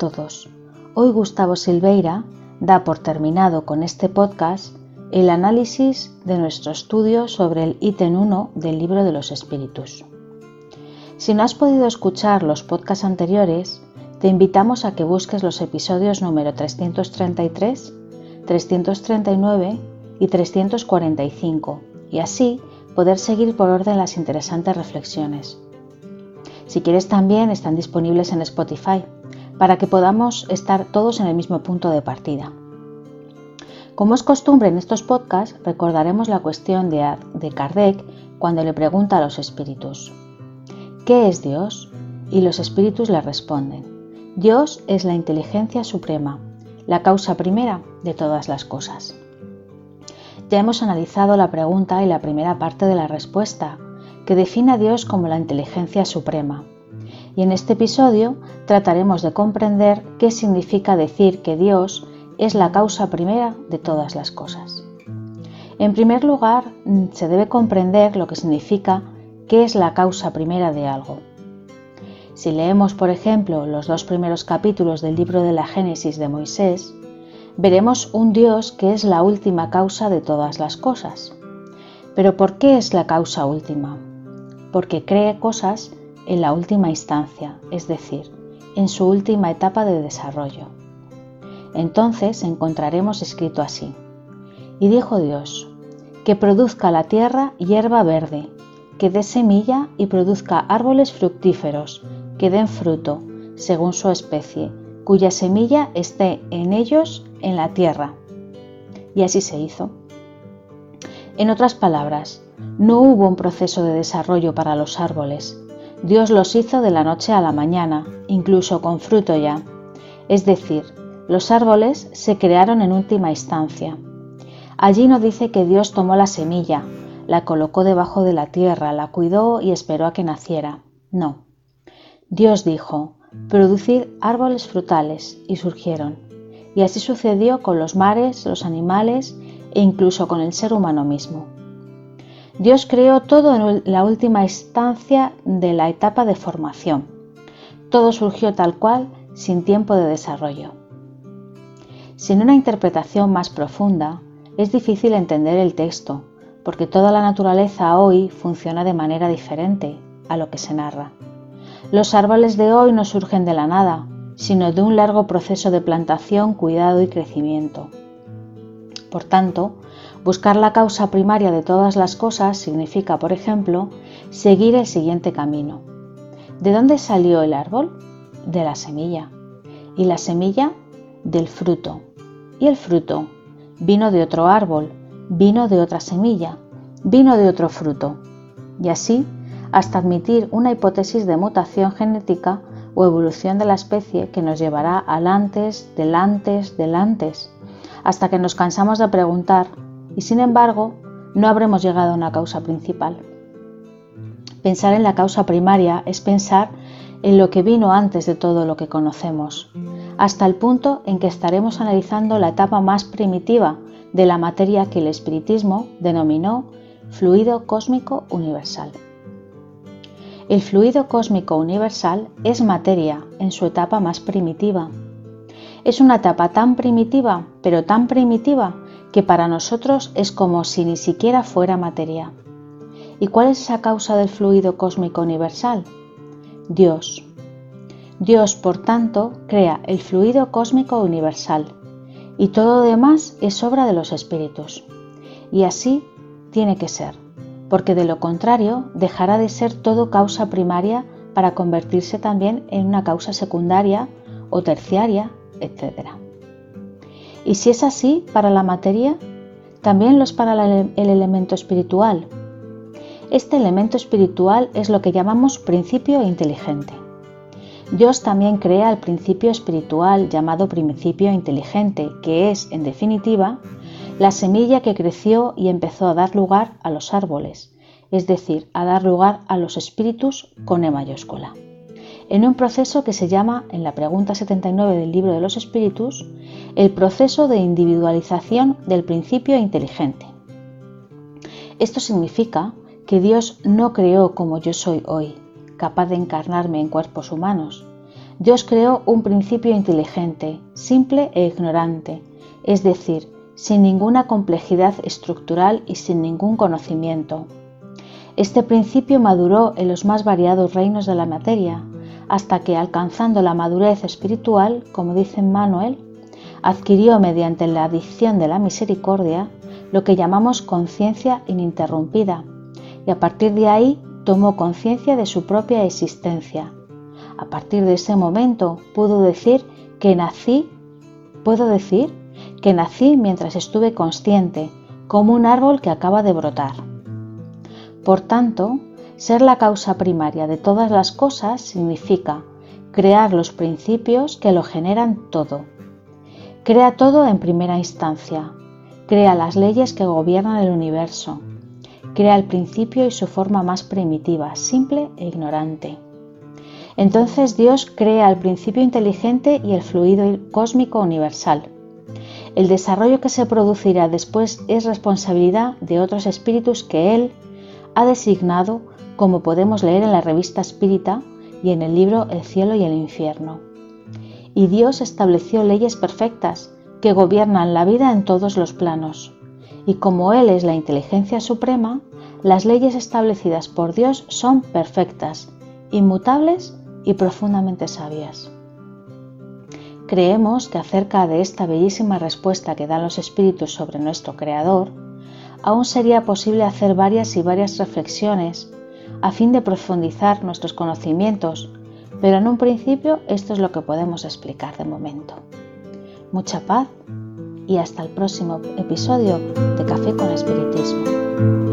todos. Hoy Gustavo Silveira da por terminado con este podcast el análisis de nuestro estudio sobre el ítem 1 del libro de los espíritus. Si no has podido escuchar los podcasts anteriores, te invitamos a que busques los episodios número 333, 339 y 345 y así poder seguir por orden las interesantes reflexiones. Si quieres también están disponibles en Spotify para que podamos estar todos en el mismo punto de partida. Como es costumbre en estos podcasts, recordaremos la cuestión de, de Kardec cuando le pregunta a los espíritus, ¿qué es Dios? Y los espíritus le responden, Dios es la inteligencia suprema, la causa primera de todas las cosas. Ya hemos analizado la pregunta y la primera parte de la respuesta, que define a Dios como la inteligencia suprema. Y en este episodio trataremos de comprender qué significa decir que Dios es la causa primera de todas las cosas. En primer lugar, mm, se debe comprender lo que significa qué es la causa primera de algo. Si leemos, por ejemplo, los dos primeros capítulos del libro de la Génesis de Moisés, veremos un Dios que es la última causa de todas las cosas. Pero ¿por qué es la causa última? porque cree cosas en la última instancia, es decir, en su última etapa de desarrollo. Entonces encontraremos escrito así, y dijo Dios, que produzca la tierra hierba verde, que dé semilla y produzca árboles fructíferos, que den fruto, según su especie, cuya semilla esté en ellos en la tierra. Y así se hizo. En otras palabras, no hubo un proceso de desarrollo para los árboles. Dios los hizo de la noche a la mañana, incluso con fruto ya. Es decir, los árboles se crearon en última instancia. Allí no dice que Dios tomó la semilla, la colocó debajo de la tierra, la cuidó y esperó a que naciera. No. Dios dijo, producir árboles frutales, y surgieron. Y así sucedió con los mares, los animales e incluso con el ser humano mismo. Dios creó todo en la última instancia de la etapa de formación. Todo surgió tal cual, sin tiempo de desarrollo. Sin una interpretación más profunda, es difícil entender el texto, porque toda la naturaleza hoy funciona de manera diferente a lo que se narra. Los árboles de hoy no surgen de la nada, sino de un largo proceso de plantación, cuidado y crecimiento. Por tanto, Buscar la causa primaria de todas las cosas significa, por ejemplo, seguir el siguiente camino. ¿De dónde salió el árbol? De la semilla. Y la semilla del fruto. Y el fruto vino de otro árbol, vino de otra semilla, vino de otro fruto. Y así hasta admitir una hipótesis de mutación genética o evolución de la especie que nos llevará al antes, del antes, del antes, hasta que nos cansamos de preguntar y sin embargo no habremos llegado a una causa principal. Pensar en la causa primaria es pensar en lo que vino antes de todo lo que conocemos, hasta el punto en que estaremos analizando la etapa más primitiva de la materia que el espiritismo denominó fluido cósmico universal. El fluido cósmico universal es materia en su etapa más primitiva. Es una etapa tan primitiva, pero tan primitiva, que para nosotros es como si ni siquiera fuera materia. ¿Y cuál es esa causa del fluido cósmico universal? Dios. Dios, por tanto, crea el fluido cósmico universal y todo lo demás es obra de los espíritus. Y así tiene que ser, porque de lo contrario dejará de ser todo causa primaria para convertirse también en una causa secundaria o terciaria, etc. Y si es así para la materia, también lo es para el elemento espiritual. Este elemento espiritual es lo que llamamos principio inteligente. Dios también crea el principio espiritual llamado principio inteligente, que es, en definitiva, la semilla que creció y empezó a dar lugar a los árboles, es decir, a dar lugar a los espíritus con E mayúscula en un proceso que se llama, en la pregunta 79 del libro de los espíritus, el proceso de individualización del principio inteligente. Esto significa que Dios no creó como yo soy hoy, capaz de encarnarme en cuerpos humanos. Dios creó un principio inteligente, simple e ignorante, es decir, sin ninguna complejidad estructural y sin ningún conocimiento. Este principio maduró en los más variados reinos de la materia, hasta que, alcanzando la madurez espiritual, como dice Manuel, adquirió mediante la adicción de la misericordia lo que llamamos conciencia ininterrumpida, y a partir de ahí tomó conciencia de su propia existencia. A partir de ese momento pudo decir que nací, puedo decir que nací mientras estuve consciente, como un árbol que acaba de brotar. Por tanto, ser la causa primaria de todas las cosas significa crear los principios que lo generan todo. Crea todo en primera instancia, crea las leyes que gobiernan el universo, crea el principio y su forma más primitiva, simple e ignorante. Entonces Dios crea el principio inteligente y el fluido cósmico universal. El desarrollo que se producirá después es responsabilidad de otros espíritus que Él ha designado, como podemos leer en la revista Espírita y en el libro El cielo y el infierno. Y Dios estableció leyes perfectas que gobiernan la vida en todos los planos. Y como Él es la inteligencia suprema, las leyes establecidas por Dios son perfectas, inmutables y profundamente sabias. Creemos que acerca de esta bellísima respuesta que dan los espíritus sobre nuestro Creador, aún sería posible hacer varias y varias reflexiones a fin de profundizar nuestros conocimientos, pero en un principio esto es lo que podemos explicar de momento. Mucha paz y hasta el próximo episodio de Café con Espiritismo.